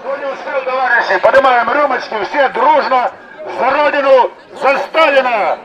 Кто не успел, товарищи, поднимаем рюмочки, все дружно за Родину, за Сталина!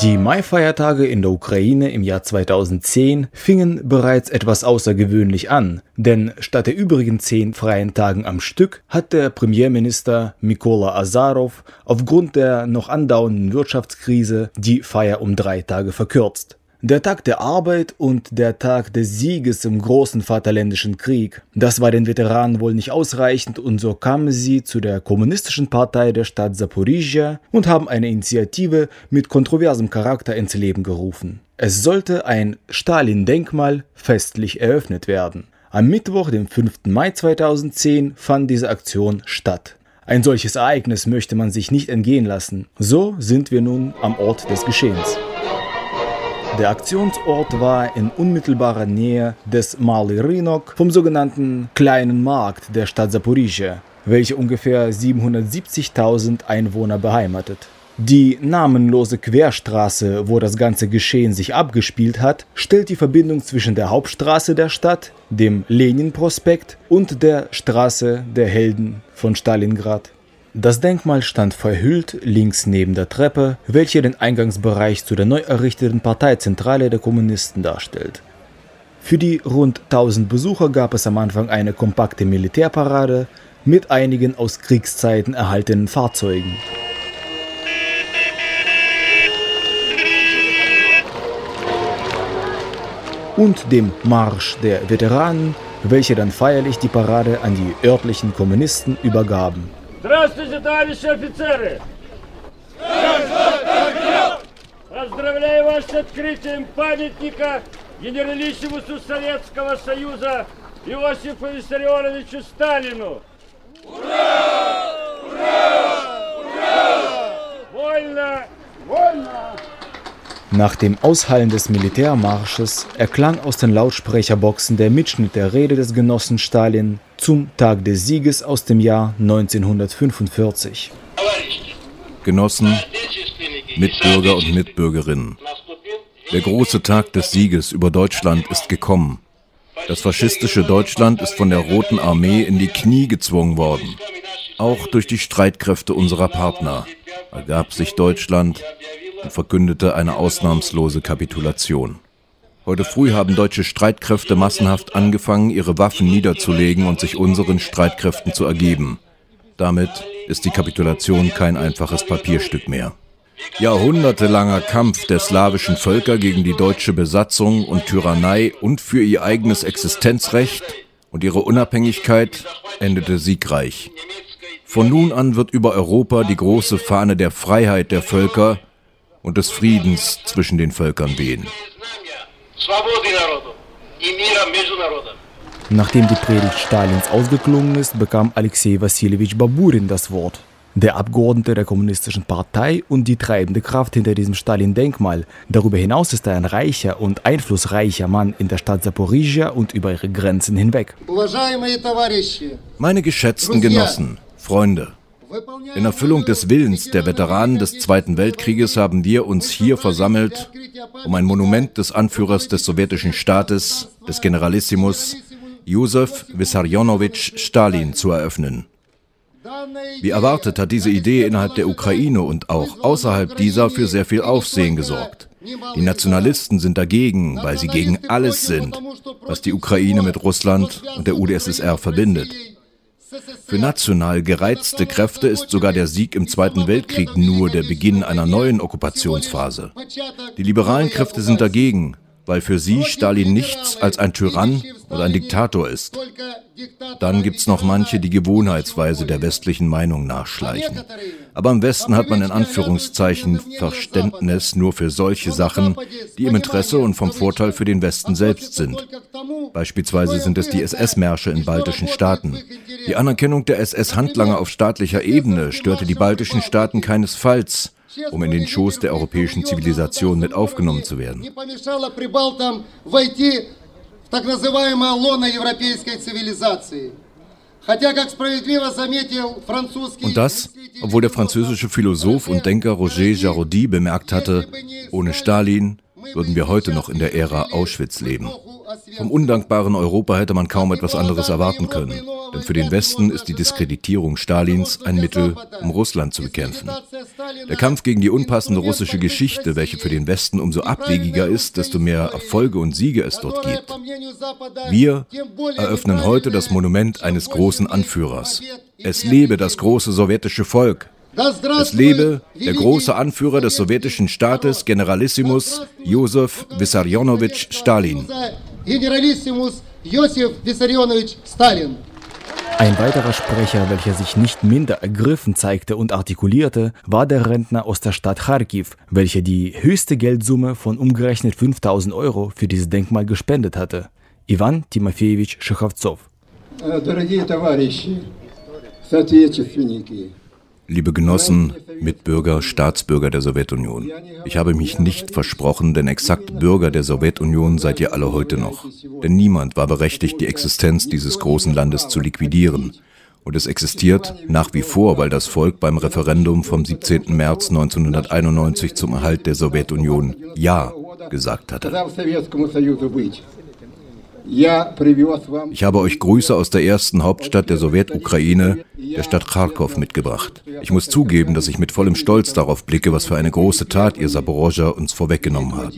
Die Mai-Feiertage in der Ukraine im Jahr 2010 fingen bereits etwas außergewöhnlich an, denn statt der übrigen zehn freien Tagen am Stück hat der Premierminister Mykola Azarov aufgrund der noch andauernden Wirtschaftskrise die Feier um drei Tage verkürzt. Der Tag der Arbeit und der Tag des Sieges im großen Vaterländischen Krieg. Das war den Veteranen wohl nicht ausreichend und so kamen sie zu der kommunistischen Partei der Stadt Saporizhia und haben eine Initiative mit kontroversem Charakter ins Leben gerufen. Es sollte ein Stalin-Denkmal festlich eröffnet werden. Am Mittwoch, dem 5. Mai 2010, fand diese Aktion statt. Ein solches Ereignis möchte man sich nicht entgehen lassen. So sind wir nun am Ort des Geschehens. Der Aktionsort war in unmittelbarer Nähe des Mali Rynok vom sogenannten Kleinen Markt der Stadt Saporizhia, welche ungefähr 770.000 Einwohner beheimatet. Die namenlose Querstraße, wo das ganze Geschehen sich abgespielt hat, stellt die Verbindung zwischen der Hauptstraße der Stadt, dem Lenin-Prospekt und der Straße der Helden von Stalingrad. Das Denkmal stand verhüllt links neben der Treppe, welche den Eingangsbereich zu der neu errichteten Parteizentrale der Kommunisten darstellt. Für die rund 1000 Besucher gab es am Anfang eine kompakte Militärparade mit einigen aus Kriegszeiten erhaltenen Fahrzeugen. Und dem Marsch der Veteranen, welche dann feierlich die Parade an die örtlichen Kommunisten übergaben. Здравствуйте, товарищи офицеры! Поздравляю вас с открытием памятника генералиссимусу Советского Союза Иосифу Виссарионовичу Сталину! Ура! Ура! Ура! Вольно! Вольно! Nach dem Aushallen des Militärmarsches erklang aus den Lautsprecherboxen der Mitschnitt der Rede des Genossen Stalin zum Tag des Sieges aus dem Jahr 1945. Genossen, Mitbürger und Mitbürgerinnen, der große Tag des Sieges über Deutschland ist gekommen. Das faschistische Deutschland ist von der Roten Armee in die Knie gezwungen worden. Auch durch die Streitkräfte unserer Partner ergab sich Deutschland und verkündete eine ausnahmslose Kapitulation. Heute früh haben deutsche Streitkräfte massenhaft angefangen, ihre Waffen niederzulegen und sich unseren Streitkräften zu ergeben. Damit ist die Kapitulation kein einfaches Papierstück mehr. Jahrhundertelanger Kampf der slawischen Völker gegen die deutsche Besatzung und Tyrannei und für ihr eigenes Existenzrecht und ihre Unabhängigkeit endete siegreich. Von nun an wird über Europa die große Fahne der Freiheit der Völker und des Friedens zwischen den Völkern wehen. Nachdem die Predigt Stalins ausgeklungen ist, bekam Alexei Wassiljewitsch Baburin das Wort. Der Abgeordnete der Kommunistischen Partei und die treibende Kraft hinter diesem Stalin-Denkmal. Darüber hinaus ist er ein reicher und einflussreicher Mann in der Stadt Saporizhia und über ihre Grenzen hinweg. Meine geschätzten Genossen, Freunde, in Erfüllung des Willens der Veteranen des Zweiten Weltkrieges haben wir uns hier versammelt, um ein Monument des Anführers des sowjetischen Staates, des Generalissimus, Josef Wissarionowitsch Stalin zu eröffnen. Wie erwartet hat diese Idee innerhalb der Ukraine und auch außerhalb dieser für sehr viel Aufsehen gesorgt. Die Nationalisten sind dagegen, weil sie gegen alles sind, was die Ukraine mit Russland und der UdSSR verbindet. Für national gereizte Kräfte ist sogar der Sieg im Zweiten Weltkrieg nur der Beginn einer neuen Okkupationsphase. Die liberalen Kräfte sind dagegen, weil für sie Stalin nichts als ein Tyrann oder ein Diktator ist. Dann gibt's noch manche, die Gewohnheitsweise der westlichen Meinung nachschleichen. Aber im Westen hat man in Anführungszeichen Verständnis nur für solche Sachen, die im Interesse und vom Vorteil für den Westen selbst sind. Beispielsweise sind es die SS-Märsche in baltischen Staaten. Die Anerkennung der SS-Handlanger auf staatlicher Ebene störte die baltischen Staaten keinesfalls, um in den Schoß der europäischen Zivilisation mit aufgenommen zu werden. Und das, obwohl der französische Philosoph und Denker Roger Jarody bemerkt hatte, ohne Stalin würden wir heute noch in der Ära Auschwitz leben. Vom undankbaren Europa hätte man kaum etwas anderes erwarten können. Denn für den Westen ist die Diskreditierung Stalins ein Mittel, um Russland zu bekämpfen. Der Kampf gegen die unpassende russische Geschichte, welche für den Westen umso abwegiger ist, desto mehr Erfolge und Siege es dort gibt. Wir eröffnen heute das Monument eines großen Anführers. Es lebe das große sowjetische Volk. Es lebe der große Anführer des sowjetischen Staates, Generalissimus Josef Wissarionowitsch Stalin. Ein weiterer Sprecher, welcher sich nicht minder ergriffen zeigte und artikulierte, war der Rentner aus der Stadt Kharkiv, welcher die höchste Geldsumme von umgerechnet 5000 Euro für dieses Denkmal gespendet hatte. Ivan Timofejewitsch Schechovzow. Дорогие товарищи, соотечественники, Liebe Genossen, Mitbürger, Staatsbürger der Sowjetunion, ich habe mich nicht versprochen, denn exakt Bürger der Sowjetunion seid ihr alle heute noch. Denn niemand war berechtigt, die Existenz dieses großen Landes zu liquidieren. Und es existiert nach wie vor, weil das Volk beim Referendum vom 17. März 1991 zum Erhalt der Sowjetunion Ja gesagt hatte. Ich habe euch Grüße aus der ersten Hauptstadt der Sowjetukraine, der Stadt Kharkov, mitgebracht. Ich muss zugeben, dass ich mit vollem Stolz darauf blicke, was für eine große Tat ihr Saporoscha uns vorweggenommen habt.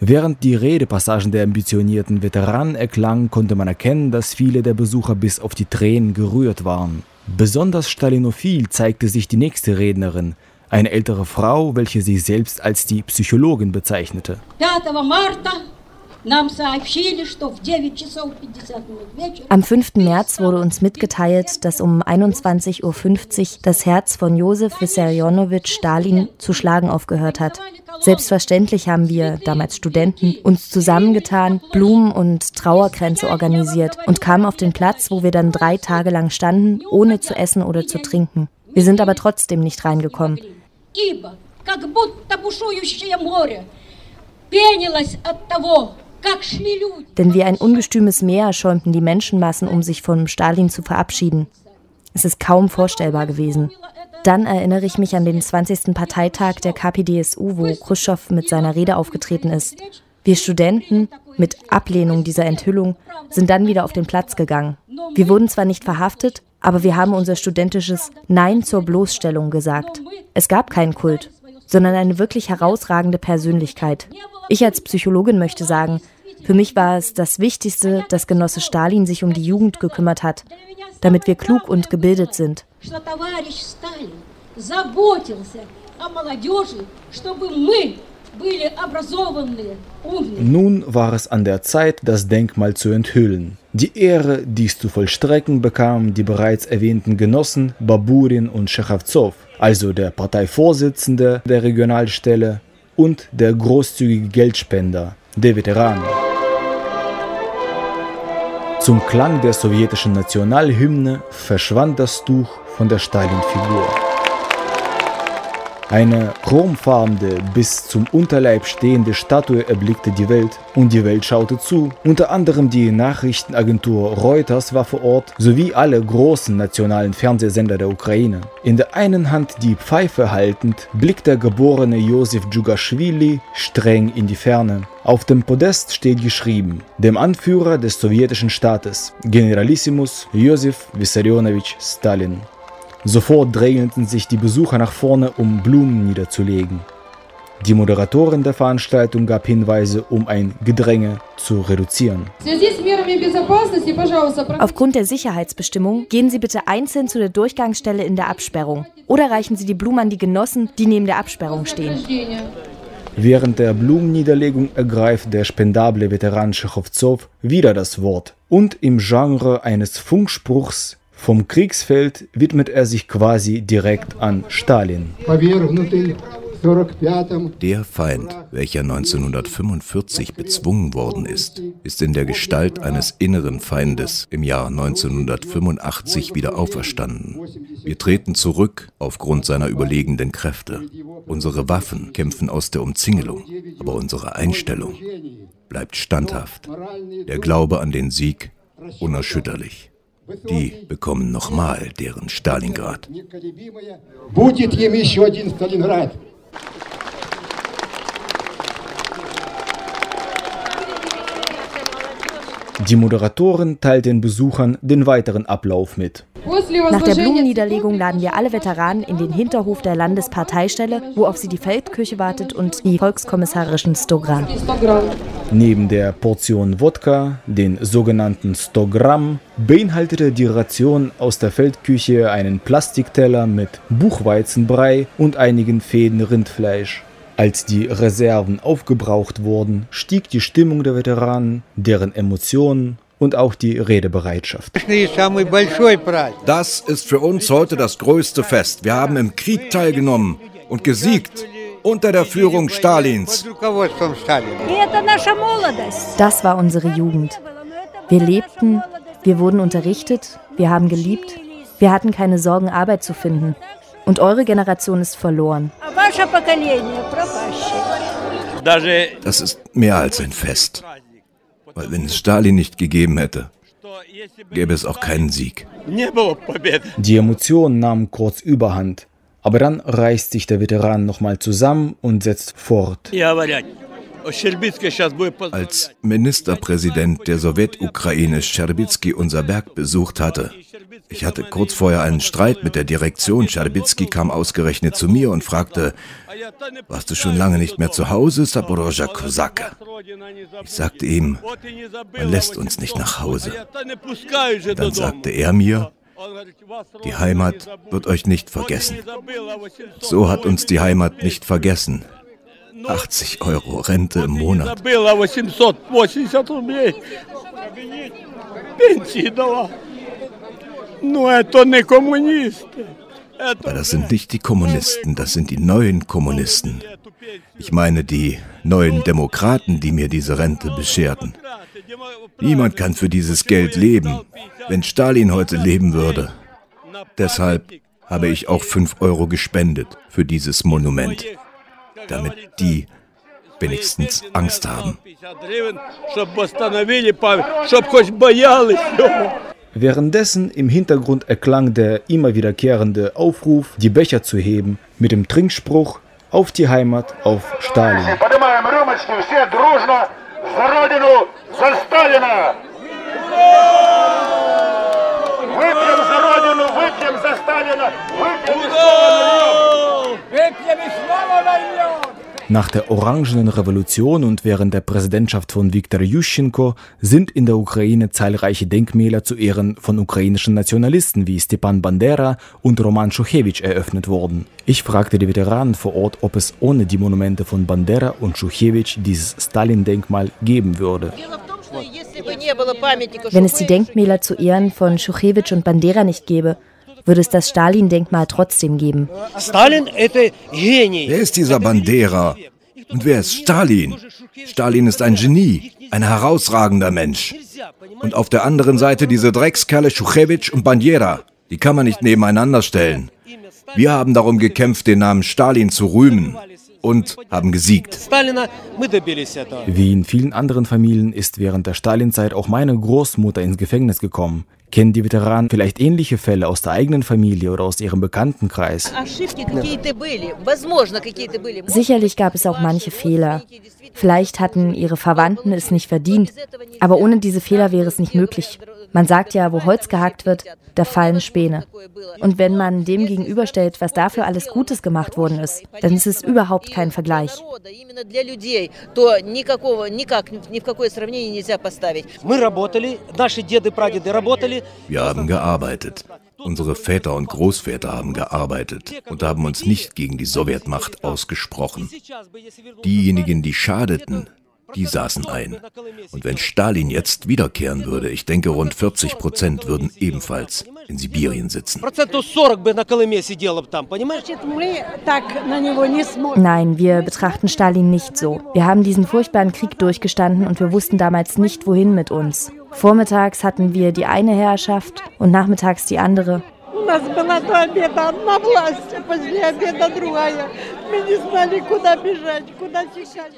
Während die Redepassagen der ambitionierten Veteranen erklangen, konnte man erkennen, dass viele der Besucher bis auf die Tränen gerührt waren. Besonders stalinophil zeigte sich die nächste Rednerin, eine ältere Frau, welche sich selbst als die Psychologin bezeichnete. 5. Marta am 5. März wurde uns mitgeteilt, dass um 21.50 Uhr das Herz von Josef Wissarionowitsch Stalin zu schlagen aufgehört hat. Selbstverständlich haben wir, damals Studenten, uns zusammengetan, Blumen und Trauerkränze organisiert und kamen auf den Platz, wo wir dann drei Tage lang standen, ohne zu essen oder zu trinken. Wir sind aber trotzdem nicht reingekommen. пенилась от того, denn wie ein ungestümes Meer schäumten die Menschenmassen, um sich von Stalin zu verabschieden. Es ist kaum vorstellbar gewesen. Dann erinnere ich mich an den 20. Parteitag der KPDSU, wo Khrushchev mit seiner Rede aufgetreten ist. Wir Studenten, mit Ablehnung dieser Enthüllung, sind dann wieder auf den Platz gegangen. Wir wurden zwar nicht verhaftet, aber wir haben unser studentisches Nein zur Bloßstellung gesagt. Es gab keinen Kult, sondern eine wirklich herausragende Persönlichkeit. Ich als Psychologin möchte sagen, für mich war es das Wichtigste, dass Genosse Stalin sich um die Jugend gekümmert hat, damit wir klug und gebildet sind. Nun war es an der Zeit, das Denkmal zu enthüllen. Die Ehre, dies zu vollstrecken, bekamen die bereits erwähnten Genossen Baburin und Schechowzow, also der Parteivorsitzende der Regionalstelle und der großzügige Geldspender, der Veteran. Zum Klang der sowjetischen Nationalhymne verschwand das Tuch von der Stalin-Figur. Eine chromfarbene, bis zum Unterleib stehende Statue erblickte die Welt und die Welt schaute zu. Unter anderem die Nachrichtenagentur Reuters war vor Ort, sowie alle großen nationalen Fernsehsender der Ukraine. In der einen Hand die Pfeife haltend, blickt der geborene Josef Djugaschwili streng in die Ferne. Auf dem Podest steht geschrieben, dem Anführer des sowjetischen Staates, Generalissimus Josef Wissarionowitsch Stalin. Sofort drängelten sich die Besucher nach vorne, um Blumen niederzulegen. Die Moderatorin der Veranstaltung gab Hinweise, um ein Gedränge zu reduzieren. Aufgrund der Sicherheitsbestimmung gehen Sie bitte einzeln zu der Durchgangsstelle in der Absperrung oder reichen Sie die Blumen an die Genossen, die neben der Absperrung stehen. Während der Blumenniederlegung ergreift der spendable Veteran Schechowzow wieder das Wort und im Genre eines Funkspruchs vom Kriegsfeld widmet er sich quasi direkt an Stalin. Der Feind, welcher 1945 bezwungen worden ist, ist in der Gestalt eines inneren Feindes im Jahr 1985 wieder auferstanden. Wir treten zurück aufgrund seiner überlegenden Kräfte. Unsere Waffen kämpfen aus der Umzingelung, aber unsere Einstellung bleibt standhaft. Der Glaube an den Sieg unerschütterlich. Die bekommen nochmal deren Stalingrad. Die Moderatorin teilt den Besuchern den weiteren Ablauf mit. Nach der Blumenniederlegung laden wir alle Veteranen in den Hinterhof der Landesparteistelle, wo auf sie die Feldküche wartet und die volkskommissarischen Stogramm. Neben der Portion Wodka, den sogenannten Stogramm, beinhaltete die Ration aus der Feldküche einen Plastikteller mit Buchweizenbrei und einigen Fäden Rindfleisch. Als die Reserven aufgebraucht wurden, stieg die Stimmung der Veteranen, deren Emotionen und auch die Redebereitschaft. Das ist für uns heute das größte Fest. Wir haben im Krieg teilgenommen und gesiegt unter der Führung Stalins. Das war unsere Jugend. Wir lebten, wir wurden unterrichtet, wir haben geliebt, wir hatten keine Sorgen, Arbeit zu finden. Und eure Generation ist verloren. Das ist mehr als ein Fest. Weil wenn es Stalin nicht gegeben hätte, gäbe es auch keinen Sieg. Die Emotionen nahmen kurz überhand. Aber dann reißt sich der Veteran nochmal zusammen und setzt fort. Als Ministerpräsident der Sowjetukraine Scherbitsky unser Werk besucht hatte, ich hatte kurz vorher einen Streit mit der Direktion. Scherbitsky kam ausgerechnet zu mir und fragte, warst du schon lange nicht mehr zu Hause, Saporozha Kosake? Ich sagte ihm, man lässt uns nicht nach Hause. Dann sagte er mir, die Heimat wird euch nicht vergessen. So hat uns die Heimat nicht vergessen. 80 Euro Rente im Monat. Aber das sind nicht die Kommunisten, das sind die neuen Kommunisten. Ich meine die neuen Demokraten, die mir diese Rente bescherten. Niemand kann für dieses Geld leben, wenn Stalin heute leben würde. Deshalb habe ich auch 5 Euro gespendet für dieses Monument, damit die wenigstens Angst haben. Währenddessen im Hintergrund erklang der immer wiederkehrende Aufruf, die Becher zu heben, mit dem Trinkspruch auf die Heimat, auf Stalin. Выпьем и слава на Nach der Orangenen Revolution und während der Präsidentschaft von Viktor Yushchenko sind in der Ukraine zahlreiche Denkmäler zu Ehren von ukrainischen Nationalisten wie Stepan Bandera und Roman Schuchewitsch eröffnet worden. Ich fragte die Veteranen vor Ort, ob es ohne die Monumente von Bandera und Schuchewitsch dieses Stalin-Denkmal geben würde. Wenn es die Denkmäler zu Ehren von Schuchewitsch und Bandera nicht gäbe, würde es das Stalin-Denkmal trotzdem geben. Stalin Wer ist dieser Bandera? Und wer ist Stalin? Stalin ist ein Genie, ein herausragender Mensch. Und auf der anderen Seite diese Dreckskerle Schuchewitsch und Bandera. Die kann man nicht nebeneinander stellen. Wir haben darum gekämpft, den Namen Stalin zu rühmen und haben gesiegt. Wie in vielen anderen Familien ist während der Stalinzeit auch meine Großmutter ins Gefängnis gekommen. Kennen die Veteranen vielleicht ähnliche Fälle aus der eigenen Familie oder aus ihrem Bekanntenkreis? Sicherlich gab es auch manche Fehler. Vielleicht hatten ihre Verwandten es nicht verdient, aber ohne diese Fehler wäre es nicht möglich. Man sagt ja, wo Holz gehackt wird, da fallen Späne. Und wenn man dem gegenüberstellt, was dafür alles Gutes gemacht worden ist, dann ist es überhaupt kein Vergleich. Wir haben gearbeitet. Unsere Väter und Großväter haben gearbeitet und haben uns nicht gegen die Sowjetmacht ausgesprochen. Diejenigen, die schadeten, die saßen ein. Und wenn Stalin jetzt wiederkehren würde, ich denke, rund 40 Prozent würden ebenfalls in Sibirien sitzen. Nein, wir betrachten Stalin nicht so. Wir haben diesen furchtbaren Krieg durchgestanden und wir wussten damals nicht, wohin mit uns. Vormittags hatten wir die eine Herrschaft und nachmittags die andere.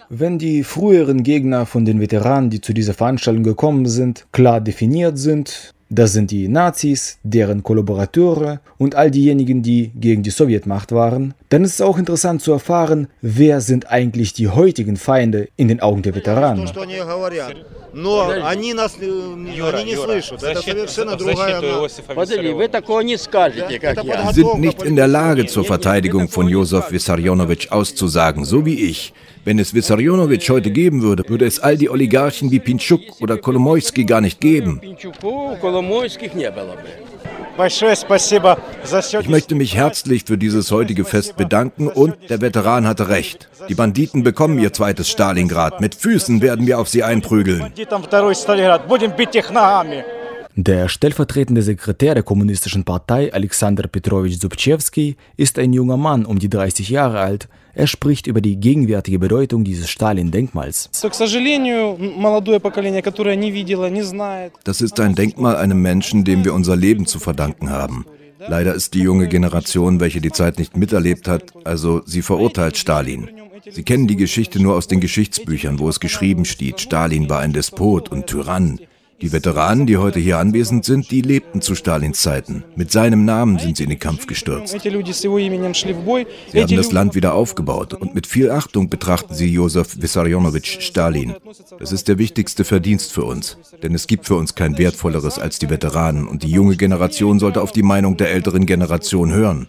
Wenn die früheren Gegner von den Veteranen, die zu dieser Veranstaltung gekommen sind, klar definiert sind, Das sind die Nazis, deren Kollaborateure und all diejenigen, die gegen die Sowjetmacht waren. Dann ist es auch interessant zu erfahren, wer sind eigentlich die heutigen Feinde in den Augen der Veteranen. Sie sind nicht in der Lage, zur Verteidigung von Josef Vissarionovic auszusagen, so wie ich. Wenn es Vissarionovic heute geben würde, würde es all die Oligarchen wie Pinchuk oder Kolomoisky gar nicht geben. Ich möchte mich herzlich für dieses heutige Fest bedanken und der Veteran hatte recht. Die Banditen bekommen ihr zweites Stalingrad. Mit Füßen werden wir auf sie einprügeln. Der stellvertretende Sekretär der Kommunistischen Partei, Alexander Petrovich Zubchevsky, ist ein junger Mann um die 30 Jahre alt. Er spricht über die gegenwärtige Bedeutung dieses Stalin-Denkmals. Das ist ein Denkmal einem Menschen, dem wir unser Leben zu verdanken haben. Leider ist die junge Generation, welche die Zeit nicht miterlebt hat, also sie verurteilt Stalin. Sie kennen die Geschichte nur aus den Geschichtsbüchern, wo es geschrieben steht, Stalin war ein Despot und Tyrann. Die Veteranen, die heute hier anwesend sind, die lebten zu Stalins Zeiten. Mit seinem Namen sind sie in den Kampf gestürzt. Sie haben das Land wieder aufgebaut und mit viel Achtung betrachten sie Josef Vissarionovich Stalin. Das ist der wichtigste Verdienst für uns, denn es gibt für uns kein wertvolleres als die Veteranen und die junge Generation sollte auf die Meinung der älteren Generation hören.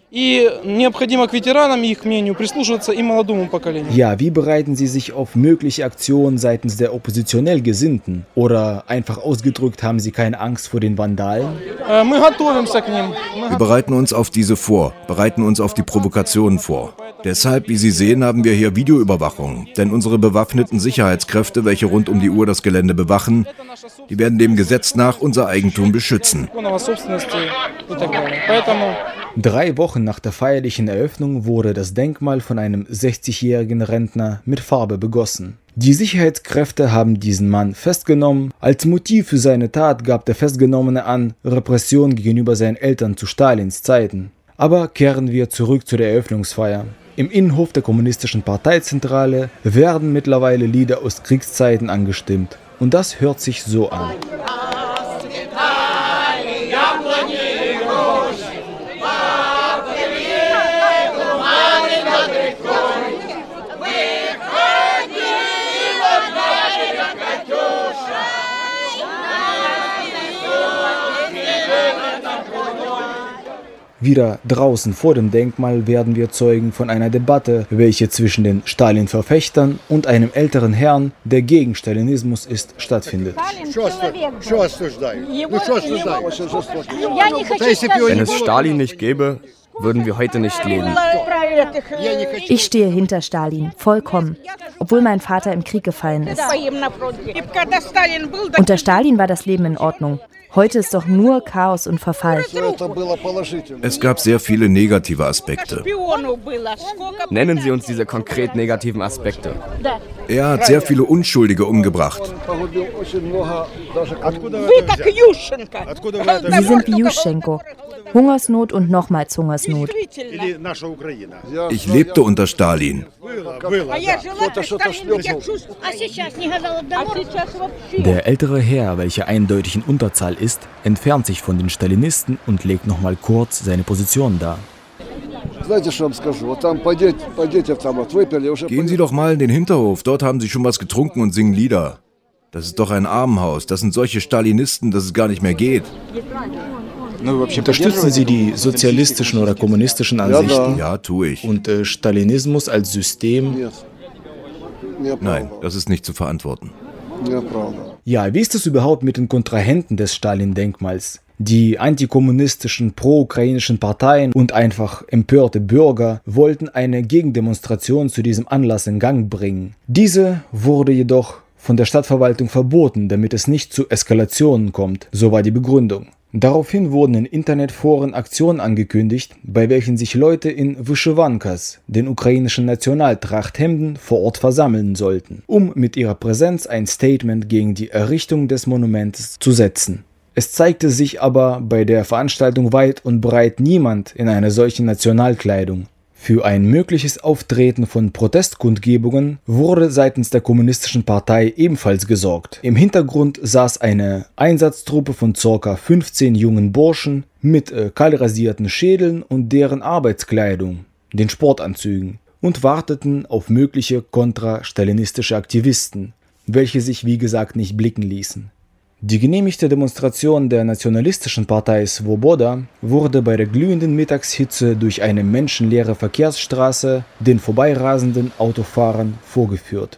Ja, wie bereiten Sie sich auf mögliche Aktionen seitens der oppositionell Gesinnten oder einfach aus ausgedrückt, haben Sie keine Angst vor den Vandalen? Wir bereiten uns auf diese vor, bereiten uns auf die Provokationen vor. Deshalb, wie Sie sehen, haben wir hier Videoüberwachung. Denn unsere bewaffneten Sicherheitskräfte, welche rund um die Uhr das Gelände bewachen, die werden dem Gesetz nach unser Eigentum beschützen. Drei Wochen nach der feierlichen Eröffnung wurde das Denkmal von einem 60-jährigen Rentner mit Farbe begossen. Die Sicherheitskräfte haben diesen Mann festgenommen. Als Motiv für seine Tat gab der Festgenommene an Repression gegenüber seinen Eltern zu Stalins Zeiten. Aber kehren wir zurück zu der Eröffnungsfeier. Im Innenhof der Kommunistischen Parteizentrale werden mittlerweile Lieder aus Kriegszeiten angestimmt. Und das hört sich so an. Wieder draußen vor dem Denkmal werden wir Zeugen von einer Debatte, welche zwischen den Stalin-Verfechtern und einem älteren Herrn, der gegen Stalinismus ist, stattfindet. Wenn es Stalin nicht gäbe, würden wir heute nicht leben. Ich stehe hinter Stalin, vollkommen, obwohl mein Vater im Krieg gefallen ist. Unter Stalin war das Leben in Ordnung. Heute ist doch nur Chaos und Verfall. Es gab sehr viele negative Aspekte. Nennen Sie uns diese konkret negativen Aspekte. Er hat sehr viele Unschuldige umgebracht. Sie sind wie Juschenko. Hungersnot und nochmals Hungersnot. Ich lebte unter Stalin. Der ältere Herr, welcher eindeutig in Unterzahl ist, entfernt sich von den Stalinisten und legt nochmal kurz seine Position dar. Gehen Sie doch mal in den Hinterhof, dort haben Sie schon was getrunken und singen Lieder. Das ist doch ein Armenhaus, das sind solche Stalinisten, dass es gar nicht mehr geht. Unterstützen Sie die sozialistischen oder kommunistischen Ansichten? Ja, tue ich. Und äh, Stalinismus als System? Nein, das ist nicht zu verantworten. Ja, wie ist es überhaupt mit den Kontrahenten des Stalin-Denkmals? Die antikommunistischen, pro-ukrainischen Parteien und einfach empörte Bürger wollten eine Gegendemonstration zu diesem Anlass in Gang bringen. Diese wurde jedoch von der Stadtverwaltung verboten, damit es nicht zu Eskalationen kommt, so war die Begründung. Daraufhin wurden in Internetforen Aktionen angekündigt, bei welchen sich Leute in Vyshyvankas, den ukrainischen Nationaltrachthemden, vor Ort versammeln sollten, um mit ihrer Präsenz ein Statement gegen die Errichtung des Monuments zu setzen. Es zeigte sich aber bei der Veranstaltung weit und breit niemand in einer solchen Nationalkleidung. Für ein mögliches Auftreten von Protestkundgebungen wurde seitens der Kommunistischen Partei ebenfalls gesorgt. Im Hintergrund saß eine Einsatztruppe von ca. 15 jungen Burschen mit äh, kahlrasierten Schädeln und deren Arbeitskleidung, den Sportanzügen, und warteten auf mögliche kontrastalinistische Aktivisten, welche sich wie gesagt nicht blicken ließen. Die genehmigte Demonstration der nationalistischen Partei Svoboda wurde bei der glühenden Mittagshitze durch eine menschenleere Verkehrsstraße den vorbeirasenden Autofahrern vorgeführt.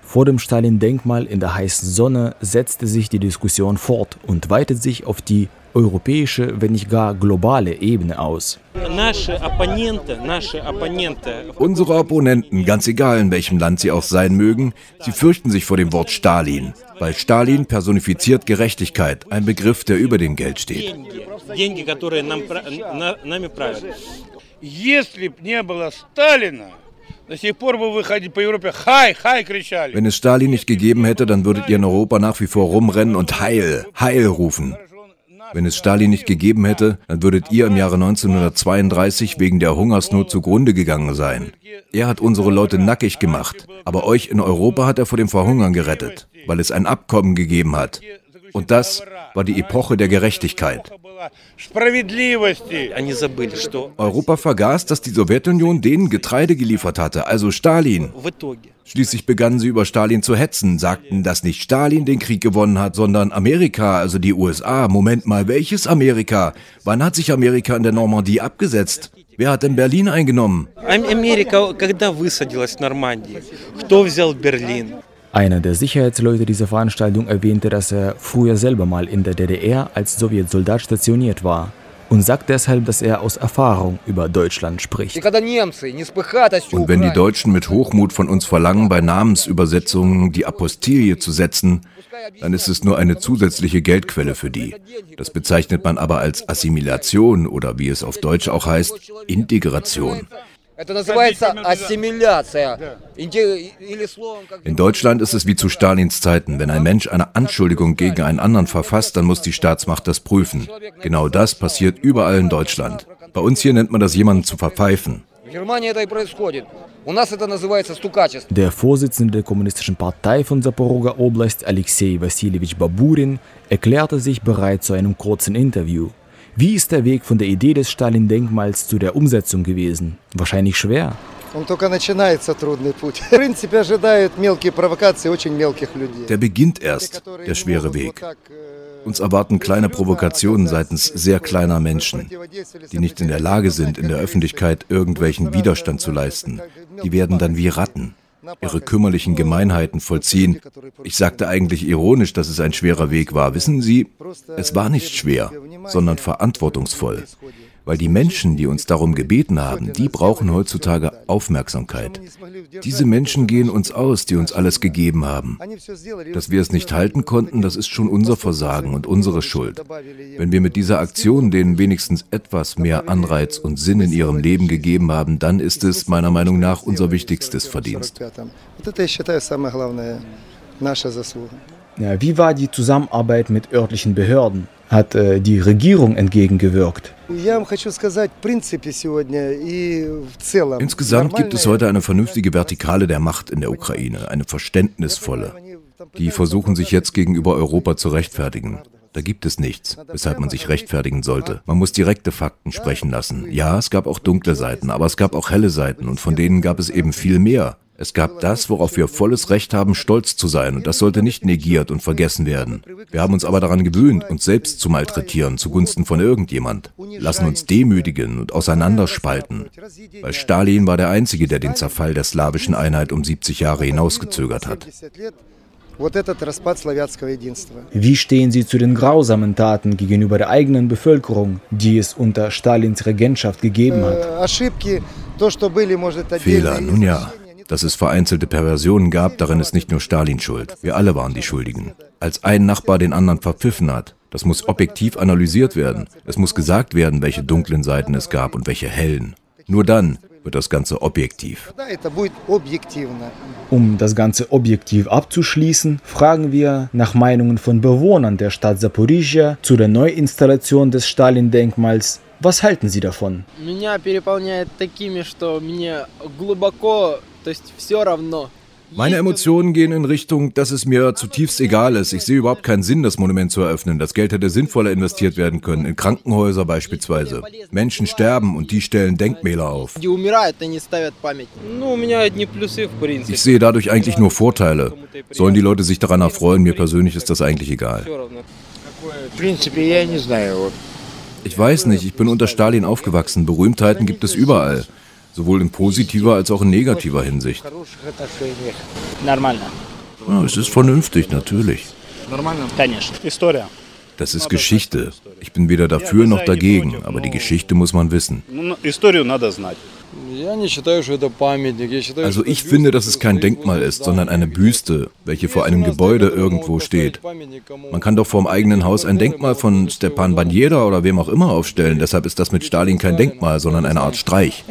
Vor dem Stalin-Denkmal in der heißen Sonne setzte sich die Diskussion fort und weitet sich auf die europäische, wenn nicht gar globale Ebene aus. Unsere Opponenten, ganz egal in welchem Land sie auch sein mögen, sie fürchten sich vor dem Wort Stalin, bei Stalin personifiziert Gerechtigkeit, ein Begriff, der über dem Geld steht. Wenn es Stalin nicht gegeben hätte, dann würdet ihr in Europa nach wie vor rumrennen und Heil, Heil rufen. Wenn es Stalin nicht gegeben hätte, dann würdet ihr im Jahre 1932 wegen der Hungersnot zugrunde gegangen sein. Er hat unsere Leute nackig gemacht, aber euch in Europa hat er vor dem Verhungern gerettet, weil es ein Abkommen gegeben hat. Und das war die Epoche der Gerechtigkeit. Europa vergaß, dass die Sowjetunion denen Getreide geliefert hatte, also Stalin. Schließlich begannen sie über Stalin zu hetzen, sagten, dass nicht Stalin den Krieg gewonnen hat, sondern Amerika, also die USA. Moment mal, welches Amerika? Wann hat sich Amerika in der Normandie abgesetzt? Wer hat denn Berlin eingenommen? Amerika, когда высадилась в Нормандии? Кто взял Берлин? Einer der Sicherheitsleute dieser Veranstaltung erwähnte, dass er früher selber mal in der DDR als Sowjetsoldat stationiert war und sagt deshalb, dass er aus Erfahrung über Deutschland spricht. Und wenn die Deutschen mit Hochmut von uns verlangen, bei Namensübersetzungen die Apostilie zu setzen, dann ist es nur eine zusätzliche Geldquelle für die. Das bezeichnet man aber als Assimilation oder wie es auf Deutsch auch heißt, Integration. In Deutschland ist es wie zu Stalins Zeiten. Wenn ein Mensch eine Anschuldigung gegen einen anderen verfasst, dann muss die Staatsmacht das prüfen. Genau das passiert überall in Deutschland. Bei uns hier nennt man das jemanden zu verpfeifen. Der Vorsitzende der Kommunistischen Partei von Saporoga Oblast, Alexei Wassiljewitsch Baburin, erklärte sich bereit zu einem kurzen Interview. Wie ist der Weg von der Idee des Stalin-Denkmals zu der Umsetzung gewesen? Wahrscheinlich schwer. Der beginnt erst, der schwere Weg. Uns erwarten kleine Provokationen seitens sehr kleiner Menschen, die nicht in der Lage sind, in der Öffentlichkeit irgendwelchen Widerstand zu leisten. Die werden dann wie Ratten ihre kümmerlichen Gemeinheiten vollziehen. Ich sagte eigentlich ironisch, dass es ein schwerer Weg war. Wissen Sie, es war nicht schwer, sondern verantwortungsvoll. Weil die Menschen, die uns darum gebeten haben, die brauchen heutzutage Aufmerksamkeit. Diese Menschen gehen uns aus, die uns alles gegeben haben. Dass wir es nicht halten konnten, das ist schon unser Versagen und unsere Schuld. Wenn wir mit dieser Aktion denen wenigstens etwas mehr Anreiz und Sinn in ihrem Leben gegeben haben, dann ist es meiner Meinung nach unser wichtigstes Verdienst. Wie war die Zusammenarbeit mit örtlichen Behörden? Hat äh, die Regierung entgegengewirkt? Insgesamt gibt es heute eine vernünftige Vertikale der Macht in der Ukraine, eine verständnisvolle. Die versuchen sich jetzt gegenüber Europa zu rechtfertigen. Da gibt es nichts, weshalb man sich rechtfertigen sollte. Man muss direkte Fakten sprechen lassen. Ja, es gab auch dunkle Seiten, aber es gab auch helle Seiten und von denen gab es eben viel mehr. Es gab das, worauf wir volles Recht haben, stolz zu sein, und das sollte nicht negiert und vergessen werden. Wir haben uns aber daran gewöhnt, uns selbst zu malträtieren zugunsten von irgendjemand, lassen uns demütigen und auseinanderspalten. Weil Stalin war der Einzige, der den Zerfall der slawischen Einheit um 70 Jahre hinausgezögert hat. Wie stehen Sie zu den grausamen Taten gegenüber der eigenen Bevölkerung, die es unter Stalins Regentschaft gegeben hat? Fehler, nun ja. Dass es vereinzelte Perversionen gab, darin ist nicht nur Stalin schuld. Wir alle waren die Schuldigen. Als ein Nachbar den anderen verpfiffen hat, das muss objektiv analysiert werden. Es muss gesagt werden, welche dunklen Seiten es gab und welche hellen. Nur dann wird das Ganze objektiv. Um das Ganze objektiv abzuschließen, fragen wir nach Meinungen von Bewohnern der Stadt Saporizhia zu der Neuinstallation des Stalin-Denkmals Was halten Sie davon? Meine Emotionen gehen in Richtung, dass es mir zutiefst egal ist. Ich sehe überhaupt keinen Sinn, das Monument zu eröffnen. Das Geld hätte sinnvoller investiert werden können, in Krankenhäuser beispielsweise. Menschen sterben und die stellen Denkmäler auf. Ich sehe dadurch eigentlich nur Vorteile. Sollen die Leute sich daran erfreuen? Mir persönlich ist das eigentlich egal. Ich weiß nicht, ich bin unter Stalin aufgewachsen. Berühmtheiten gibt es überall sowohl in positiver als auch in negativer Hinsicht. Ja, es ist vernünftig, natürlich. Das ist Geschichte. Ich bin weder dafür noch dagegen, aber die Geschichte muss man wissen. Also ich finde, dass es kein Denkmal ist, sondern eine Büste, welche vor einem Gebäude irgendwo steht. Man kann doch vor dem eigenen Haus ein Denkmal von Stepan Bandera oder wem auch immer aufstellen. Deshalb ist das mit Stalin kein Denkmal, sondern eine Art Streich.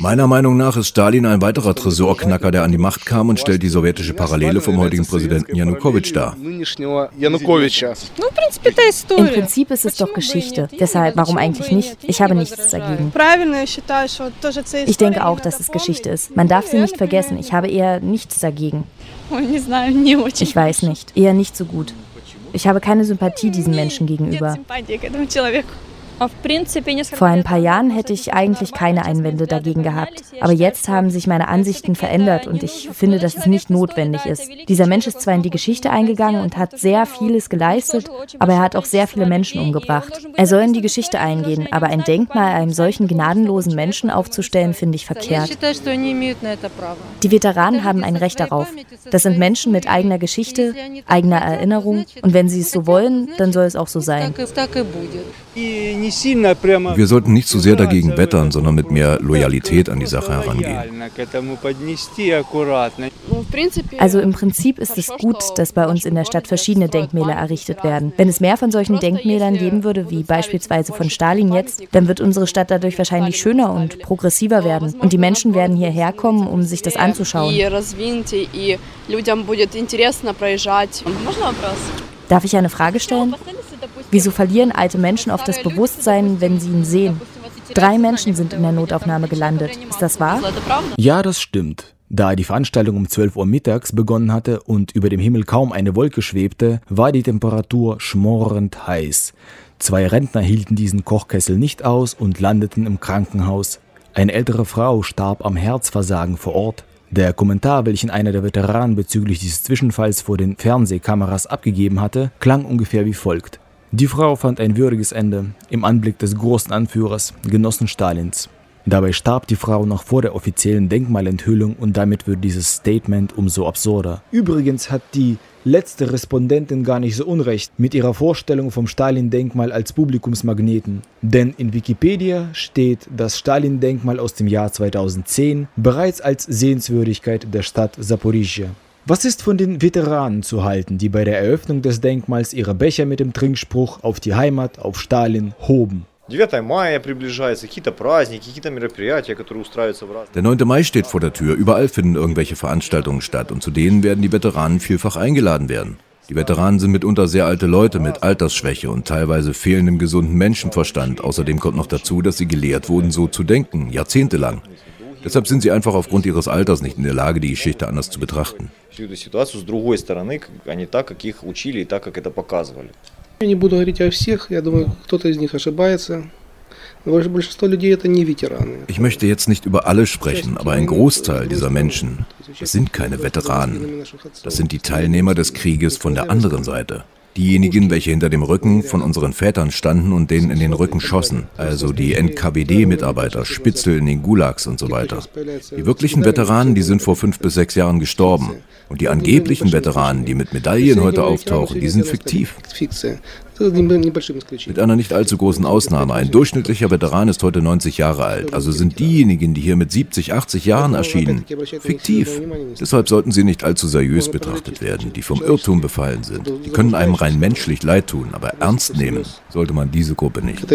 Meiner Meinung nach ist Stalin ein weiterer Tresorknacker, der an die Macht kam und stellt die sowjetische Parallele vom heutigen Präsidenten Janukowitsch dar. Im Prinzip ist es doch Geschichte. Deshalb, warum eigentlich nicht? Ich habe nichts dagegen. Ich denke auch, dass es Geschichte ist. Man darf sie nicht vergessen. Ich habe eher nichts dagegen. Ich weiß nicht. Eher nicht so gut. Ich habe keine Sympathie diesen Menschen gegenüber. Vor ein paar Jahren hätte ich eigentlich keine Einwände dagegen gehabt. Aber jetzt haben sich meine Ansichten verändert und ich finde, dass es nicht notwendig ist. Dieser Mensch ist zwar in die Geschichte eingegangen und hat sehr vieles geleistet, aber er hat auch sehr viele Menschen umgebracht. Er soll in die Geschichte eingehen, aber ein Denkmal einem solchen gnadenlosen Menschen aufzustellen, finde ich verkehrt. Die Veteranen haben ein Recht darauf. Das sind Menschen mit eigener Geschichte, eigener Erinnerung und wenn sie es so wollen, dann soll es auch so sein. Wir sollten nicht so sehr dagegen wettern, sondern mit mehr Loyalität an die Sache herangehen. Also im Prinzip ist es gut, dass bei uns in der Stadt verschiedene Denkmäler errichtet werden. Wenn es mehr von solchen Denkmälern geben würde, wie beispielsweise von Stalin jetzt, dann wird unsere Stadt dadurch wahrscheinlich schöner und progressiver werden. Und die Menschen werden hierher kommen, um sich das anzuschauen. Darf ich eine Frage stellen? Wieso verlieren alte Menschen oft das Bewusstsein, wenn sie ihn sehen? Drei Menschen sind in der Notaufnahme gelandet. Ist das wahr? Ja, das stimmt. Da die Veranstaltung um 12 Uhr mittags begonnen hatte und über dem Himmel kaum eine Wolke schwebte, war die Temperatur schmorend heiß. Zwei Rentner hielten diesen Kochkessel nicht aus und landeten im Krankenhaus. Eine ältere Frau starb am Herzversagen vor Ort. Der Kommentar, welchen einer der Veteranen bezüglich dieses Zwischenfalls vor den Fernsehkameras abgegeben hatte, klang ungefähr wie folgt. Die Frau fand ein würdiges Ende im Anblick des großen Anführers, Genossen Stalins. Dabei starb die Frau noch vor der offiziellen Denkmalenthüllung und damit wird dieses Statement umso absurder. Übrigens hat die letzte Respondentin gar nicht so unrecht mit ihrer Vorstellung vom Stalin-Denkmal als Publikumsmagneten. Denn in Wikipedia steht das Stalin-Denkmal aus dem Jahr 2010 bereits als Sehenswürdigkeit der Stadt Saporizhia. Was ist von den Veteranen zu halten, die bei der Eröffnung des Denkmals ihre Becher mit dem Trinkspruch auf die Heimat, auf Stalin hoben? Der 9. Mai steht vor der Tür. Überall finden irgendwelche Veranstaltungen statt und zu denen werden die Veteranen vielfach eingeladen werden. Die Veteranen sind mitunter sehr alte Leute mit Altersschwäche und teilweise fehlendem gesunden Menschenverstand. Außerdem kommt noch dazu, dass sie gelehrt wurden, so zu denken, jahrzehntelang. Deshalb sind sie einfach aufgrund ihres Alters nicht in der Lage, die Geschichte anders zu betrachten. Ich не буду говорить о всех, я думаю, кто-то из них ошибается. Ich möchte jetzt nicht über alle sprechen, aber ein Großteil dieser Menschen, das sind keine Veteranen. Das sind die Teilnehmer des Krieges von der anderen Seite. Diejenigen, welche hinter dem Rücken von unseren Vätern standen und denen in den Rücken schossen, also die NKWD-Mitarbeiter, Spitzel in den Gulags und so weiter. Die wirklichen Veteranen, die sind vor fünf bis sechs Jahren gestorben. Und die angeblichen Veteranen, die mit Medaillen heute auftauchen, die sind fiktiv. Mit einer nicht allzu großen Ausnahme. Ein durchschnittlicher Veteran ist heute 90 Jahre alt. Also sind diejenigen, die hier mit 70, 80 Jahren erschienen, fiktiv. Deshalb sollten sie nicht allzu seriös betrachtet werden, die vom Irrtum befallen sind. Die können einem rein menschlich leid tun, aber ernst nehmen sollte man diese Gruppe nicht.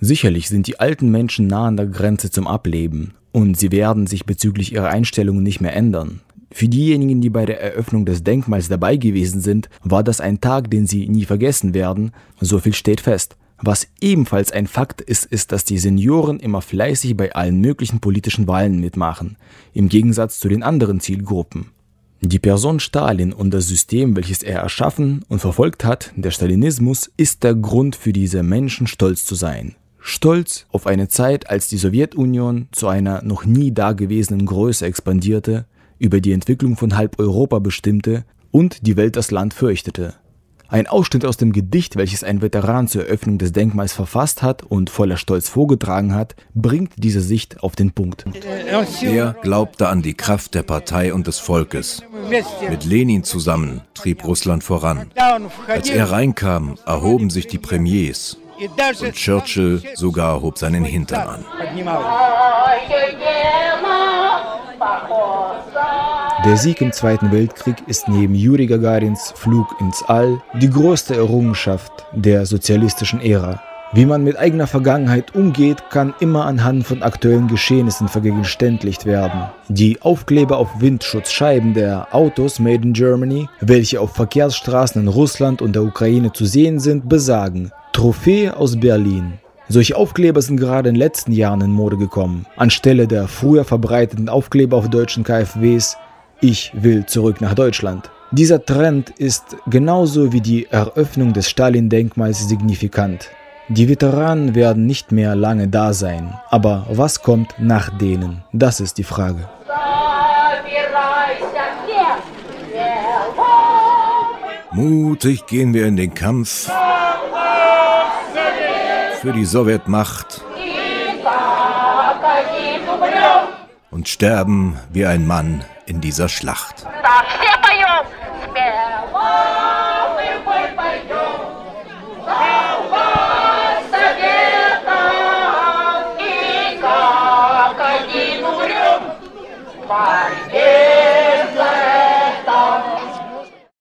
Sicherlich sind die alten Menschen nah an der Grenze zum Ableben und sie werden sich bezüglich ihrer Einstellungen nicht mehr ändern. Für diejenigen, die bei der Eröffnung des Denkmals dabei gewesen sind, war das ein Tag, den sie nie vergessen werden. So viel steht fest. Was ebenfalls ein Fakt ist, ist, dass die Senioren immer fleißig bei allen möglichen politischen Wahlen mitmachen, im Gegensatz zu den anderen Zielgruppen. Die Person Stalin und das System, welches er erschaffen und verfolgt hat, der Stalinismus, ist der Grund für diese Menschen stolz zu sein. Stolz auf eine Zeit, als die Sowjetunion zu einer noch nie dagewesenen Größe expandierte, über die Entwicklung von halb Europa bestimmte und die Welt das Land fürchtete. Ein Ausschnitt aus dem Gedicht, welches ein Veteran zur Eröffnung des Denkmals verfasst hat und voller Stolz vorgetragen hat, bringt diese Sicht auf den Punkt. Er glaubte an die Kraft der Partei und des Volkes. Mit Lenin zusammen trieb Russland voran. Als er reinkam, erhoben sich die Premiers. Und Churchill sogar hob seinen Hintern an. Der Sieg im Zweiten Weltkrieg ist neben Juri Gagarins Flug ins All die größte Errungenschaft der sozialistischen Ära. Wie man mit eigener Vergangenheit umgeht, kann immer anhand von aktuellen Geschehnissen vergegenständlicht werden. Die Aufkleber auf Windschutzscheiben der Autos Made in Germany, welche auf Verkehrsstraßen in Russland und der Ukraine zu sehen sind, besagen Trophäe aus Berlin. Solche Aufkleber sind gerade in den letzten Jahren in Mode gekommen. Anstelle der früher verbreiteten Aufkleber auf deutschen KfWs ich will zurück nach Deutschland. Dieser Trend ist genauso wie die Eröffnung des Stalin-Denkmals signifikant. Die Veteranen werden nicht mehr lange da sein, aber was kommt nach denen? Das ist die Frage. Mutig gehen wir in den Kampf für die Sowjetmacht und sterben wie ein Mann in dieser Schlacht.